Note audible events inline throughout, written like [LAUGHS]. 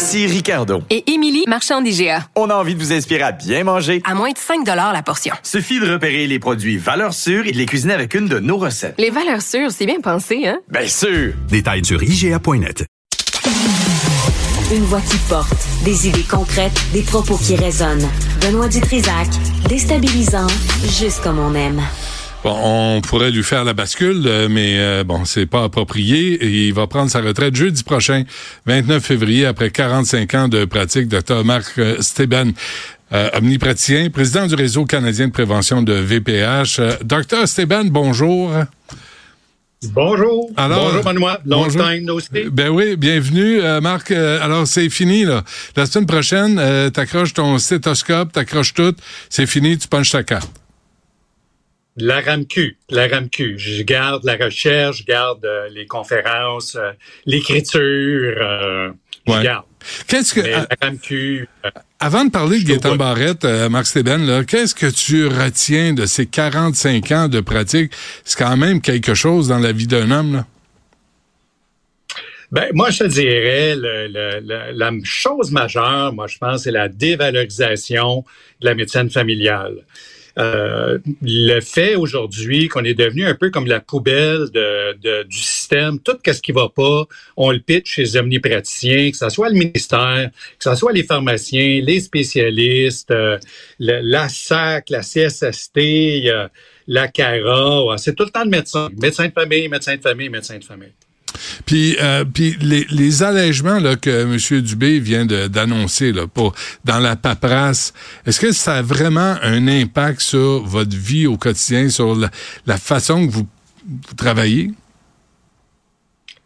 Ici Ricardo. Et Émilie, marchand d'IGA. On a envie de vous inspirer à bien manger. À moins de 5 la portion. Suffit de repérer les produits valeurs sûres et de les cuisiner avec une de nos recettes. Les valeurs sûres, c'est bien pensé, hein? Bien sûr! Détails sur IGA.net. Une voix qui porte, des idées concrètes, des propos qui résonnent. Benoît Dutrisac, déstabilisant, juste comme on aime. Bon, on pourrait lui faire la bascule, euh, mais euh, bon, c'est pas approprié. Et il va prendre sa retraite jeudi prochain, 29 février, après 45 ans de pratique. Dr Marc euh, Steben, omnipraticien, président du réseau canadien de prévention de VPH. Dr Steben, bonjour. Bonjour. Alors, bonjour, Benoît. Long bonjour. time no Ben oui, bienvenue, Marc. alors, c'est fini, là. La semaine prochaine, t'accroches ton stéthoscope, t'accroches tout. C'est fini, tu punches ta carte. La RAMQ, la RAMQ. Je garde la recherche, je garde euh, les conférences, euh, l'écriture, euh, je garde. Qu'est-ce que la RAMQ, avant de parler de Gaëtan Barrette, Marc Steben, qu'est-ce que tu retiens de ces 45 ans de pratique? C'est quand même quelque chose dans la vie d'un homme. Là. Ben, moi, je te dirais, la chose majeure, moi, je pense, c'est la dévalorisation de la médecine familiale. Euh, le fait aujourd'hui qu'on est devenu un peu comme la poubelle de, du système, tout ce qui va pas, on le pitch chez les omnipraticiens, que ce soit le ministère, que ce soit les pharmaciens, les spécialistes, euh, la SAC, la CSST, la CARA, c'est tout le temps le médecin. Médecin de famille, médecin de famille, médecin de famille. Puis, euh, les, les allègements là, que M. Dubé vient d'annoncer pour, dans la paperasse, est-ce que ça a vraiment un impact sur votre vie au quotidien, sur la, façon que vous travaillez?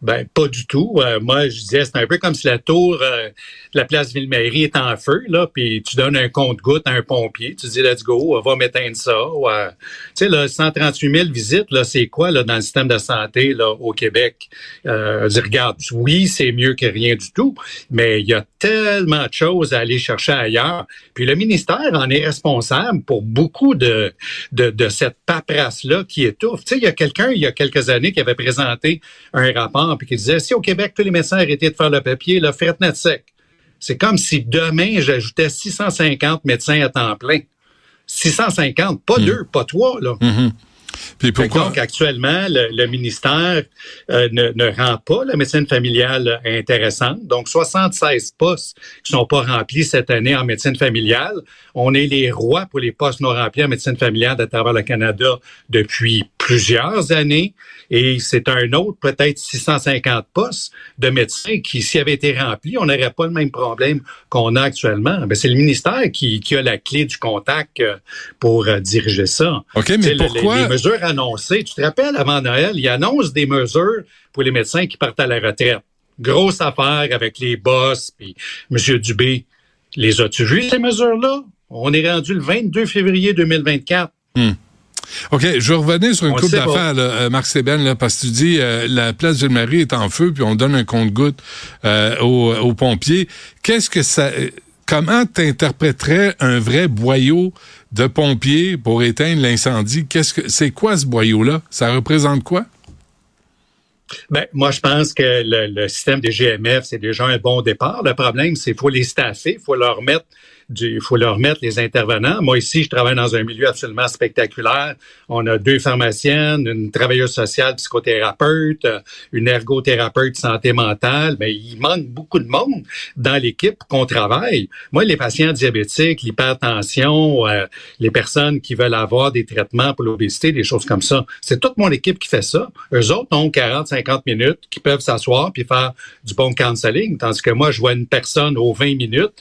Ben, pas du tout. Euh, moi, je disais, c'est un peu comme si la tour euh, la place Ville-Marie est en feu, là, puis tu donnes un compte-goutte à un pompier. Tu dis, let's go, va m'éteindre ça. tu sais, là, 138 000 visites, là, c'est quoi, là, dans le système de santé, là, au Québec? Euh, je regarde, oui, c'est mieux que rien du tout, mais il y a tellement de choses à aller chercher ailleurs. Puis le ministère en est responsable pour beaucoup de, de, de cette paperasse-là qui étouffe. Tu sais, il y a quelqu'un, il y a quelques années, qui avait présenté un rapport puis qui disait, si au Québec, tous les médecins arrêtaient de faire le papier, là, faites net sec. C'est comme si demain, j'ajoutais 650 médecins à temps plein. 650, pas deux, pas trois, là. Donc, actuellement, le, ministère ne, ne, rend pas la médecine familiale intéressante. Donc, 76 postes qui sont pas remplis cette année en médecine familiale. On est les rois pour les postes non remplis en médecine familiale à travers le Canada depuis plusieurs années. Et c'est un autre, peut-être 650 postes de médecins qui, s'ils avaient été remplis, on n'aurait pas le même problème qu'on a actuellement. Ben, c'est le ministère qui, qui, a la clé du contact euh, pour euh, diriger ça. OK, mais pourquoi? mesures annoncées. Tu te rappelles, avant Noël, il annonce des mesures pour les médecins qui partent à la retraite. Grosse affaire avec les boss, puis M. Dubé. Les as-tu vues, ces mesures-là? On est rendu le 22 février 2024. Hmm. OK, je vais revenir sur une coupe d'affaires, euh, Marc Sébène, parce que tu dis euh, la place de Marie est en feu, puis on donne un compte-goutte euh, aux, aux, pompiers. Qu'est-ce que ça... Comment t'interpréterais un vrai boyau de pompiers pour éteindre l'incendie? Qu'est-ce que c'est quoi ce boyau-là? Ça représente quoi? Ben, moi, je pense que le, système des GMF, c'est déjà un bon départ. Le problème, c'est qu'il faut les staffer, il faut leur mettre il faut leur mettre les intervenants. Moi, ici, je travaille dans un milieu absolument spectaculaire. On a deux pharmaciennes, une travailleuse sociale psychothérapeute, une ergothérapeute santé mentale. Mais il manque beaucoup de monde dans l'équipe qu'on travaille. Moi, les patients diabétiques, l'hypertension, euh, les personnes qui veulent avoir des traitements pour l'obésité, des choses comme ça, c'est toute mon équipe qui fait ça. Eux autres ont 40, 50 minutes qui peuvent s'asseoir puis faire du bon counseling, tandis que moi, je vois une personne aux 20 minutes.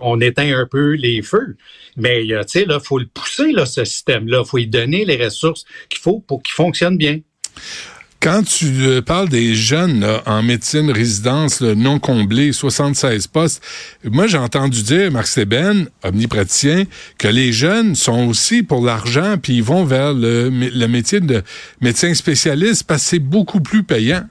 On éteint un peu les feux. Mais, euh, tu sais, là, faut le pousser, là, ce système-là. faut lui donner les ressources qu'il faut pour qu'il fonctionne bien. Quand tu euh, parles des jeunes en médecine résidence non comblés, 76 postes, moi j'ai entendu dire, Marc Seben, omnipraticien, que les jeunes sont aussi pour l'argent, puis ils vont vers le, le métier de médecin spécialiste parce que c'est beaucoup plus payant.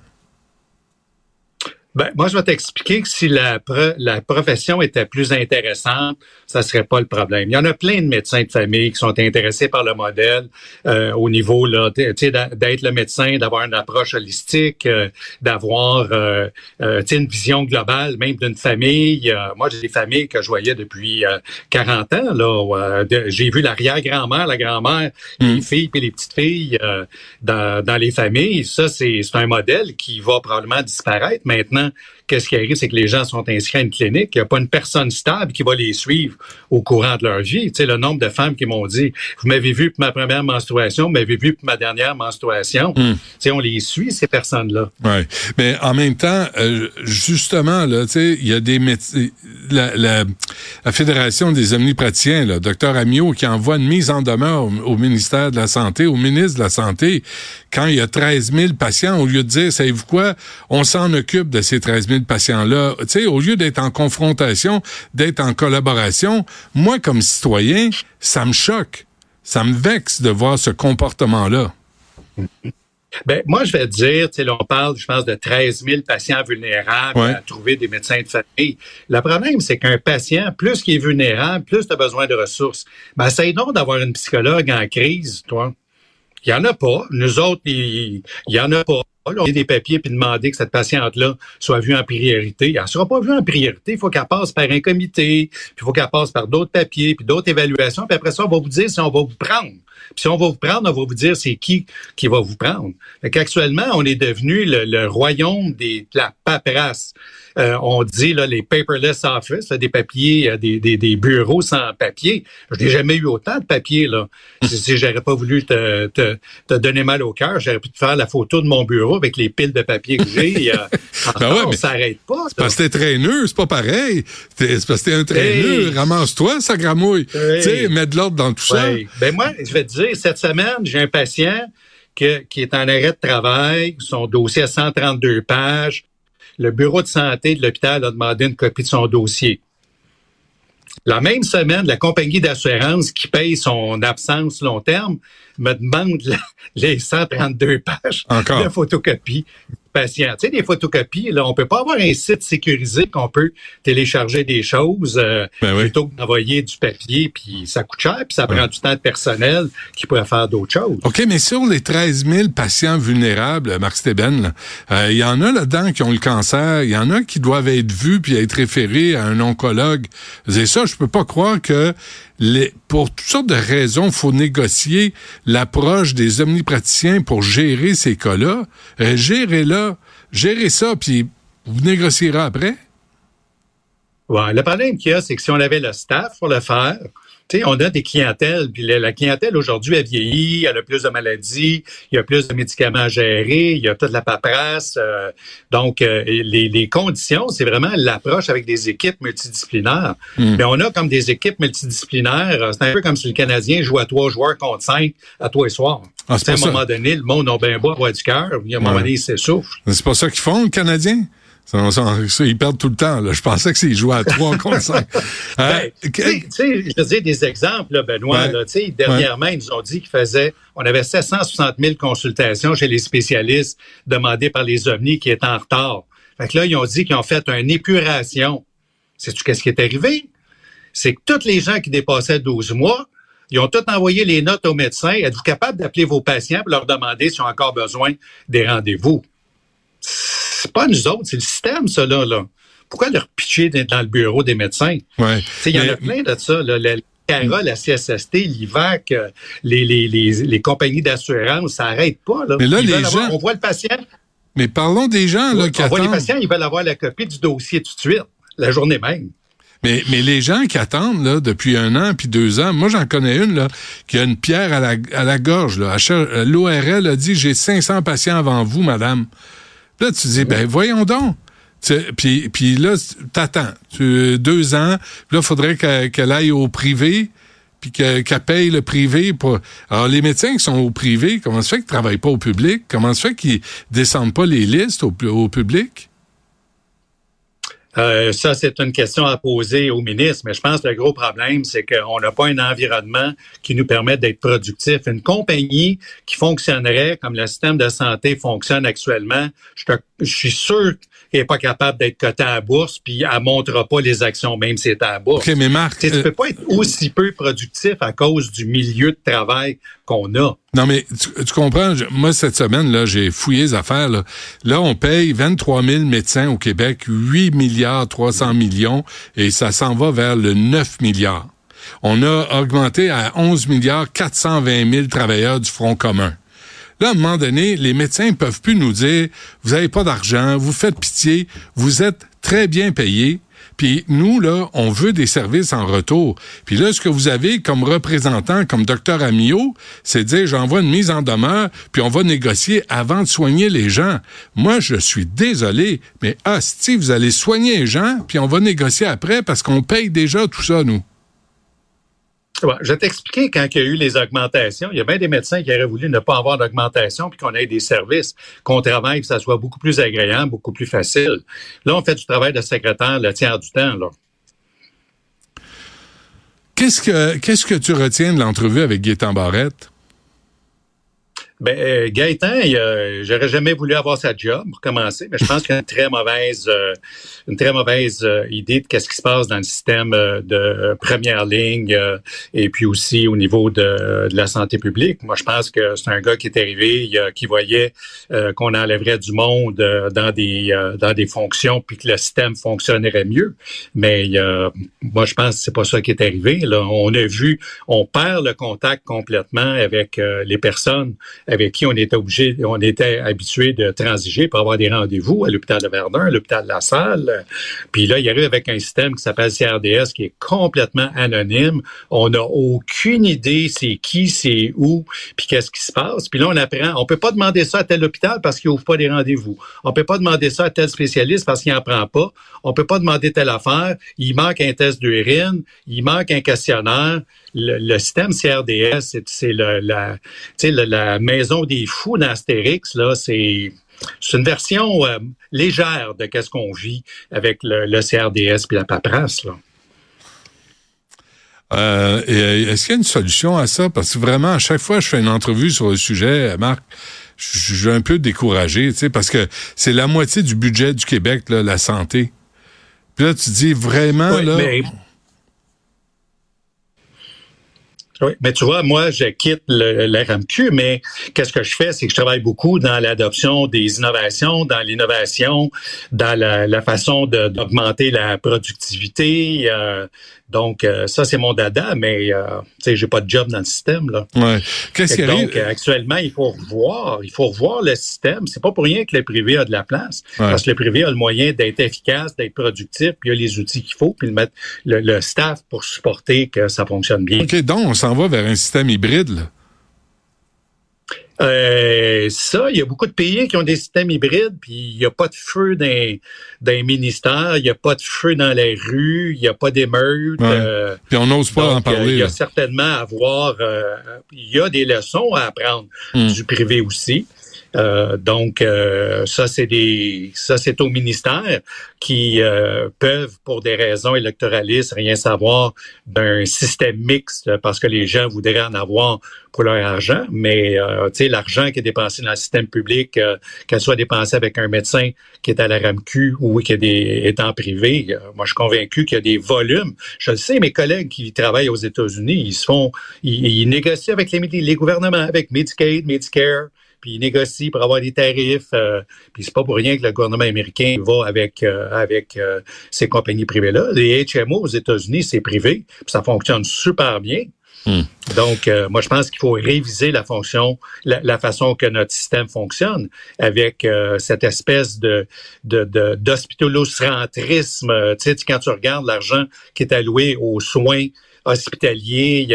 Ben, moi, je vais t'expliquer que si la, la profession était plus intéressante, ça serait pas le problème. Il y en a plein de médecins de famille qui sont intéressés par le modèle euh, au niveau là, d'être le médecin, d'avoir une approche holistique, euh, d'avoir euh, euh une vision globale, même d'une famille. moi, j'ai des familles que je voyais depuis 40 ans. Là, j'ai vu l'arrière-grand-mère, la grand-mère, les mmh. filles et les petites filles dans, dans les familles. Ça, c'est un modèle qui va probablement disparaître maintenant gens qu'est-ce qui arrive, c'est que les gens sont inscrits à une clinique. Il n'y a pas une personne stable qui va les suivre au courant de leur vie. Tu sais, le nombre de femmes qui m'ont dit, vous m'avez vu pour ma première menstruation, vous m'avez vu pour ma dernière menstruation. Hmm. Tu sais, on les suit, ces personnes-là. Oui. Mais en même temps, euh, justement, là, tu sais, il y a des médecins, la, la, Fédération des omnipraticiens, le docteur Amiot, qui envoie une mise en demeure au, ministère de la Santé, au ministre de la Santé, quand il y a 13 000 patients, au lieu de dire, savez-vous quoi, on s'en occupe de ces 13 000 patients-là. Tu sais, au lieu d'être en confrontation, d'être en collaboration, moi, comme citoyen, ça me choque. Ça me vexe de voir ce comportement-là. Ben, moi, je vais te dire, tu sais, on parle, je pense, de 13 000 patients vulnérables à trouver des médecins de famille. Le problème, c'est qu'un patient, plus qu'il est vulnérable, plus tu as besoin de ressources. Ben, essaye donc d'avoir une psychologue en crise, toi. Il y en a pas. Nous autres, il, il y en a pas on a des papiers puis demander que cette patiente-là soit vue en priorité. Elle ne sera pas vue en priorité. Il faut qu'elle passe par un comité, puis il faut qu'elle passe par d'autres papiers, puis d'autres évaluations. Puis après ça, on va vous dire si on va vous prendre. Puis si on va vous prendre, on va vous dire c'est qui qui va vous prendre. Fait Actuellement, on est devenu le, royaume des, de la paperasse. Euh, on dit là, les paperless office, des papiers, euh, des, des, des, bureaux sans papier. Je n'ai jamais eu autant de papier. Là. si, si j'aurais pas voulu te, te, te, donner mal au cœur, j'aurais pu te faire la photo de mon bureau avec les piles de papier que j'ai. Euh, [LAUGHS] ben ouais, s'arrête pas. C'est parce que t'es traîneux, c'est pas pareil. C'est parce que t'es un traîneux. Ramasse-toi, ça gramouille. Tu sais, mets de l'ordre dans tout ça. Ben moi, je vais te dire, cette semaine, j'ai un patient que, qui est en arrêt de travail, son dossier a 132 pages. Le bureau de santé de l'hôpital a demandé une copie de son dossier. La même semaine, la compagnie d'assurance qui paye son absence long terme me demande les 132 pages de photocopie patient. Tu sais, des photocopies, là, on peut pas avoir un site sécurisé qu'on peut télécharger des choses euh, ben plutôt que d'envoyer du papier, puis ça coûte cher, puis ça prend du temps de personnel qui pourrait faire d'autres choses. OK, mais sur les 13 000 patients vulnérables, Marc Steben, euh, il y en a là-dedans qui ont le cancer, il y en a qui doivent être vus puis être référés à un oncologue. C'est ça, je peux pas croire que pour toutes sortes de raisons, faut négocier l'approche des omnipraticiens pour gérer ces cas-là. Euh, gérez-la, gérez ça, puis vous négocierez après. Ouais, le problème qu'il y a, c'est que si on avait le staff pour le faire, on a des clientèles, puis la, clientèle aujourd'hui, elle vieillit, elle a plus de maladies, il y a plus de médicaments à gérer, il y a toute la paperasse. Euh, donc, euh, les, conditions, c'est vraiment l'approche avec des équipes multidisciplinaires. Hmm. Mais on a comme des équipes multidisciplinaires, euh, c'est un peu comme si le Canadien joue à trois joueurs contre cinq à toi et soir. Ah, à un moment donné, le monde a bien beau avoir du cœur, à un moment donné, il s'essouffle. C'est pas ça qu'ils font, le Canadien? Ils perdent tout le temps. Là. Je pensais que s'ils jouaient à 3 contre 5. [LAUGHS] Ben, euh, tu sais, je dis des exemples, là, Benoît. Là, dernièrement, ils nous ont dit qu'ils faisaient, on avait 760 000 consultations chez les spécialistes demandées par les OVNI qui étaient en retard. Fait que là, ils ont dit qu'ils ont fait une épuration. Sais-tu qu'est-ce qui est arrivé? C'est que tous les gens qui dépassaient 12 mois, ils ont tous envoyé les notes aux médecins. Êtes-vous capable d'appeler vos patients pour leur demander s'ils ont encore besoin des rendez-vous? C'est pas nous autres, c'est le système, ça, là. Pourquoi leur pitcher dans le bureau des médecins? Ouais. Il y en a plein de ça. Là. La, CARA, la CSST, l'IVAC, euh, les, les, les, les compagnies d'assurance, ça n'arrête pas. Là. Mais là, les gens... on voit le patient. Mais parlons des gens là, qui on attendent. voit les patients, ils veulent avoir la copie du dossier tout de suite, la journée même. Mais, mais les gens qui attendent là, depuis un an puis deux ans, moi j'en connais une là, qui a une pierre à la, à la gorge. L'ORL a dit j'ai 500 patients avant vous, madame. Là, tu dis, ben voyons donc. Puis, puis là, t'attends. Tu, deux ans. Là, il faudrait qu'elle aille au privé. puis qu'elle paye le privé pour... Alors, les médecins qui sont au privé, comment se fait qu'ils travaillent pas au public? Comment se fait qu'ils descendent pas les listes au, au public? Euh, ça, c'est une question à poser au ministre, mais je pense que le gros problème, c'est qu'on n'a pas un environnement qui nous permet d'être productif. Une compagnie qui fonctionnerait comme le système de santé fonctionne actuellement, je, je suis sûr qui n'est pas capable d'être coté à la bourse, puis elle ne montrera pas les actions, même si c'est à la bourse. Mais Marc... Tu ne peux pas être aussi peu productif à cause du milieu de travail qu'on a. Non, mais tu, comprends, moi, cette semaine, là, j'ai fouillé les affaires. Là. là, on paye 23 000 médecins au Québec, 8 milliards 300 millions, et ça s'en va vers le 9 milliards. On a augmenté à 11 milliards 420 000 travailleurs du Front commun. Là, à un moment donné, les médecins ne peuvent plus nous dire, vous n'avez pas d'argent, vous faites pitié, vous êtes très bien payés. Puis nous, là, on veut des services en retour. Puis là, ce que vous avez comme représentant, comme docteur Amio, c'est dire, j'envoie une mise en demeure, puis on va négocier avant de soigner les gens. Moi, je suis désolé, mais si vous allez soigner les gens, puis on va négocier après parce qu'on paye déjà tout ça, nous je vais t'expliquer quand il y a eu les augmentations. Il y a bien des médecins qui auraient voulu ne pas avoir d'augmentation puis qu'on ait des services, qu'on travaille, que ça soit beaucoup plus agréable, beaucoup plus facile. Là, on fait du travail de secrétaire le tiers du temps. Là. Qu'est-ce que tu retiens de l'entrevue avec Gaétan Barrette? Ben, euh, Gaëtan, j'aurais jamais voulu avoir sa job pour commencer, mais je pense qu'il a une très mauvaise, euh, une très mauvaise euh, idée de qu'est-ce qui se passe dans le système de première ligne et puis aussi au niveau de, la santé publique. Moi, je pense que c'est un gars qui est arrivé, qui voyait qu'on enlèverait du monde dans des dans des fonctions puis que le système fonctionnerait mieux. Mais moi, je pense que c'est pas ça qui est arrivé. Là, on a vu, on perd le contact complètement avec les personnes avec qui on était obligé, on était habitué de transiger pour avoir des rendez-vous à l'hôpital de Verdun, à l'hôpital de La Salle. Puis là, il arrive avec un système qui s'appelle CRDS qui est complètement anonyme. On n'a aucune idée c'est qui, c'est où, puis qu'est-ce qui se passe. Puis là, on apprend, on peut pas demander ça à tel hôpital parce qu'il ouvre pas des rendez-vous. On peut pas demander ça à tel spécialiste parce qu'il n'en prend pas. On peut pas demander telle affaire. Il manque un test d'urine, il manque un questionnaire le, système CRDS, c'est la, la maison des fous d'Astérix, là, c'est c'est une version euh, légère de qu'est-ce qu'on vit avec le, CRDS puis la paperasse. Là. Euh, euh, est-ce qu'il y a une solution à ça? Parce que vraiment, à chaque fois que je fais une entrevue sur le sujet, Marc, je suis un peu découragé, parce que c'est la moitié du budget du Québec, là, la santé. Puis là, tu dis vraiment, là... Mais tu vois, moi, je quitte l'RMQ, mais qu'est-ce que je fais? C'est que je travaille beaucoup dans l'adoption des innovations, dans l'innovation, dans la, façon d'augmenter la productivité. Euh, donc, euh, ça, c'est mon dada, mais euh, tu sais, j'ai pas de job dans le système. Là. Ouais. Qu'est-ce qui Donc, actuellement, il faut revoir. Il faut revoir le système. C'est pas pour rien que le privé a de la place. Parce que le privé a le moyen d'être efficace, d'être productif, puis il a les outils qu'il faut, puis le, mettre, le, staff pour supporter que ça fonctionne bien. OK, donc on s'en va vers un système hybride, là. Euh, ça, il y a beaucoup de pays qui ont des systèmes hybrides, puis il n'y a pas de feu dans, dans les ministères, il n'y a pas de feu dans les rues, il n'y a pas d'émeutes. Euh, puis on n'ose pas en parler. Il y a certainement à avoir, euh, il y a des leçons à apprendre hmm. du privé aussi. Euh, donc, euh, ça, c'est des, ça, c'est au ministère qui euh, peuvent, pour des raisons électoralistes, rien savoir d'un système mixte parce que les gens voudraient en avoir pour leur argent. Mais, tu sais, l'argent qui est dépensé dans le système public, qu'elle soit dépensée avec un médecin qui est à la RAMQ ou qui est, en privé, moi, je suis convaincu qu'il y a des volumes. Je le sais, mes collègues qui travaillent aux États-Unis, ils se font, ils, ils négocient avec les, les gouvernements, avec Medicaid, Medicare, puis ils négocient pour avoir des tarifs. Euh, puis c'est pas pour rien que le gouvernement américain va avec euh, euh, ces compagnies privées-là. Les HMO aux États-Unis, c'est privé, puis ça fonctionne super bien. Hmm. Donc, moi, je pense qu'il faut réviser la fonction, la, façon que notre système fonctionne avec cette espèce de d'hospitalocentrisme. tu sais, quand tu regardes l'argent qui est alloué aux soins hospitaliers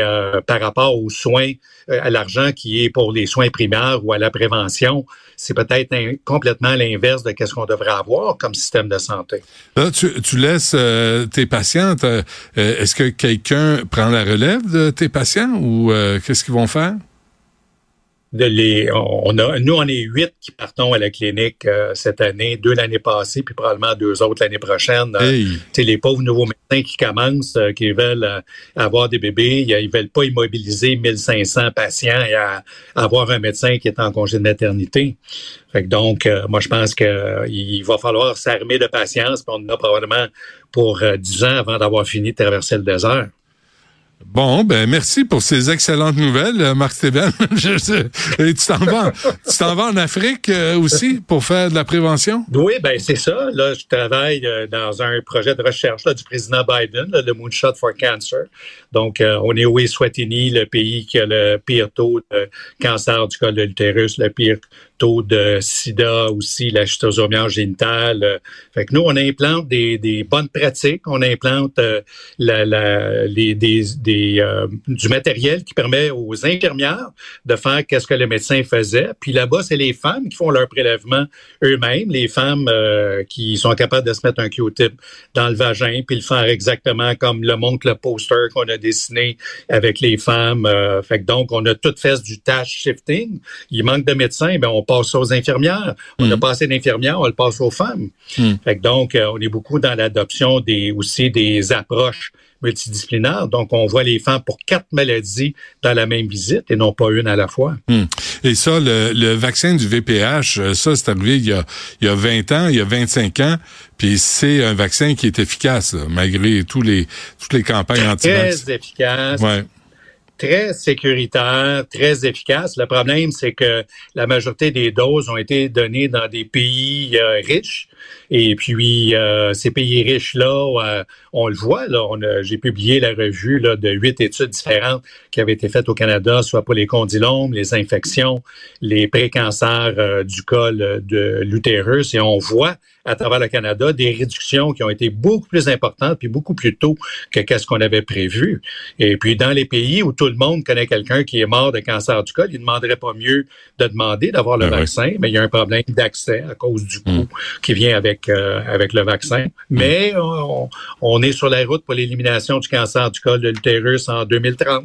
par rapport aux soins, euh, à l'argent qui est pour les soins primaires ou à la prévention. C'est peut-être complètement l'inverse de ce qu'on devrait avoir comme système de santé. Là, tu, laisses euh, tes patientes. Euh, est-ce que quelqu'un prend la relève de tes patients? Patients ou qu'est-ce qu'ils vont faire? de les, on a, nous, on est huit qui partons à la clinique euh, cette année, deux l'année passée, puis probablement deux autres l'année prochaine. Euh, hey. les pauvres nouveaux médecins qui commencent, euh, qui veulent avoir des bébés, ils veulent pas immobiliser 1500 patients et avoir un médecin qui est en congé de maternité. Fait que donc, moi, je pense qu'il va falloir s'armer de patience, puis on en a probablement pour dix ans avant d'avoir fini de traverser le désert. Bon, ben merci pour ces excellentes nouvelles, euh, Marc Stéban. [LAUGHS] Tu t'en vas, tu t'en vas en Afrique euh, aussi pour faire de la prévention? Oui, ben c'est ça. Là, je travaille euh, dans un projet de recherche du président Biden, le Moonshot for Cancer. Donc, on est au Eswatini, le pays qui a le pire taux de cancer du col de l'utérus, le pire taux de sida aussi, la schistosomiase génitale. Fait que nous, on implante des, des bonnes pratiques, on implante la, la, les, des euh, du matériel qui permet aux infirmières de faire qu'est-ce que le médecin faisait. Puis là-bas, c'est les femmes qui font leur prélèvement eux-mêmes, les femmes euh, qui sont capables de se mettre un Q-tip dans le vagin puis le faire exactement comme le montre le poster qu'on a dessiné avec les femmes. Euh, fait que donc, on a tout fait du task shifting. Il manque de médecins, ben on passe aux infirmières. On a mm. passé d'infirmières, on le passe aux femmes. Mm. Fait que donc, on est beaucoup dans l'adoption des aussi des approches multidisciplinaire. Donc, on voit les femmes pour quatre maladies dans la même visite et non pas une à la fois. Hmm. Et ça, le, vaccin du VPH, euh, ça, c'est arrivé il y, a, il y a 20 ans, il y a 25 ans, puis c'est un vaccin qui est efficace, malgré tous les, toutes les campagnes anti Très efficace. Ouais très sécuritaire, très efficace. Le problème, c'est que la majorité des doses ont été données dans des pays euh, riches et puis, euh, ces pays riches-là, euh, on le voit, là, j'ai publié la revue là, de huit études différentes qui avaient été faites au Canada, soit pour les condylomes, les infections, les précancers euh, du col de l'utérus, et on voit à travers le Canada des réductions qui ont été beaucoup plus importantes puis beaucoup plus tôt que qu'est-ce qu'on avait prévu. Et puis dans les pays où tout le monde connaît quelqu'un qui est mort de cancer du col, il ne demanderait pas mieux de demander d'avoir le ben vaccin, mais il y a un problème d'accès à cause du coût mm. qui vient avec euh, avec le vaccin. Mais on, est sur la route pour l'élimination du cancer du col de l'utérus en 2030.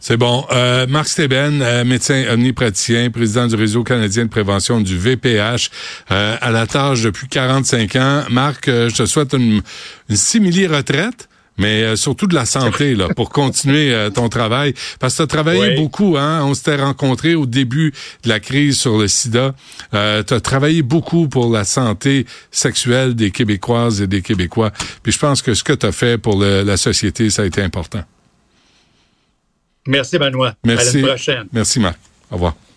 C'est bon. Euh, Marc Steben, euh, médecin omnipraticien, président du réseau canadien de prévention du VPH, à la tâche depuis 45 ans. Marc, je te souhaite une, une simili-retraite mais euh, surtout de la santé là pour continuer euh, ton travail. Parce que tu as travaillé beaucoup hein. On s'était rencontrés au début de la crise sur le sida. Euh, tu as travaillé beaucoup pour la santé sexuelle des québécoises et des québécois. Puis je pense que ce que tu as fait pour la société ça a été important. Merci Benoît. Merci à la prochaine. Merci Marc. Au revoir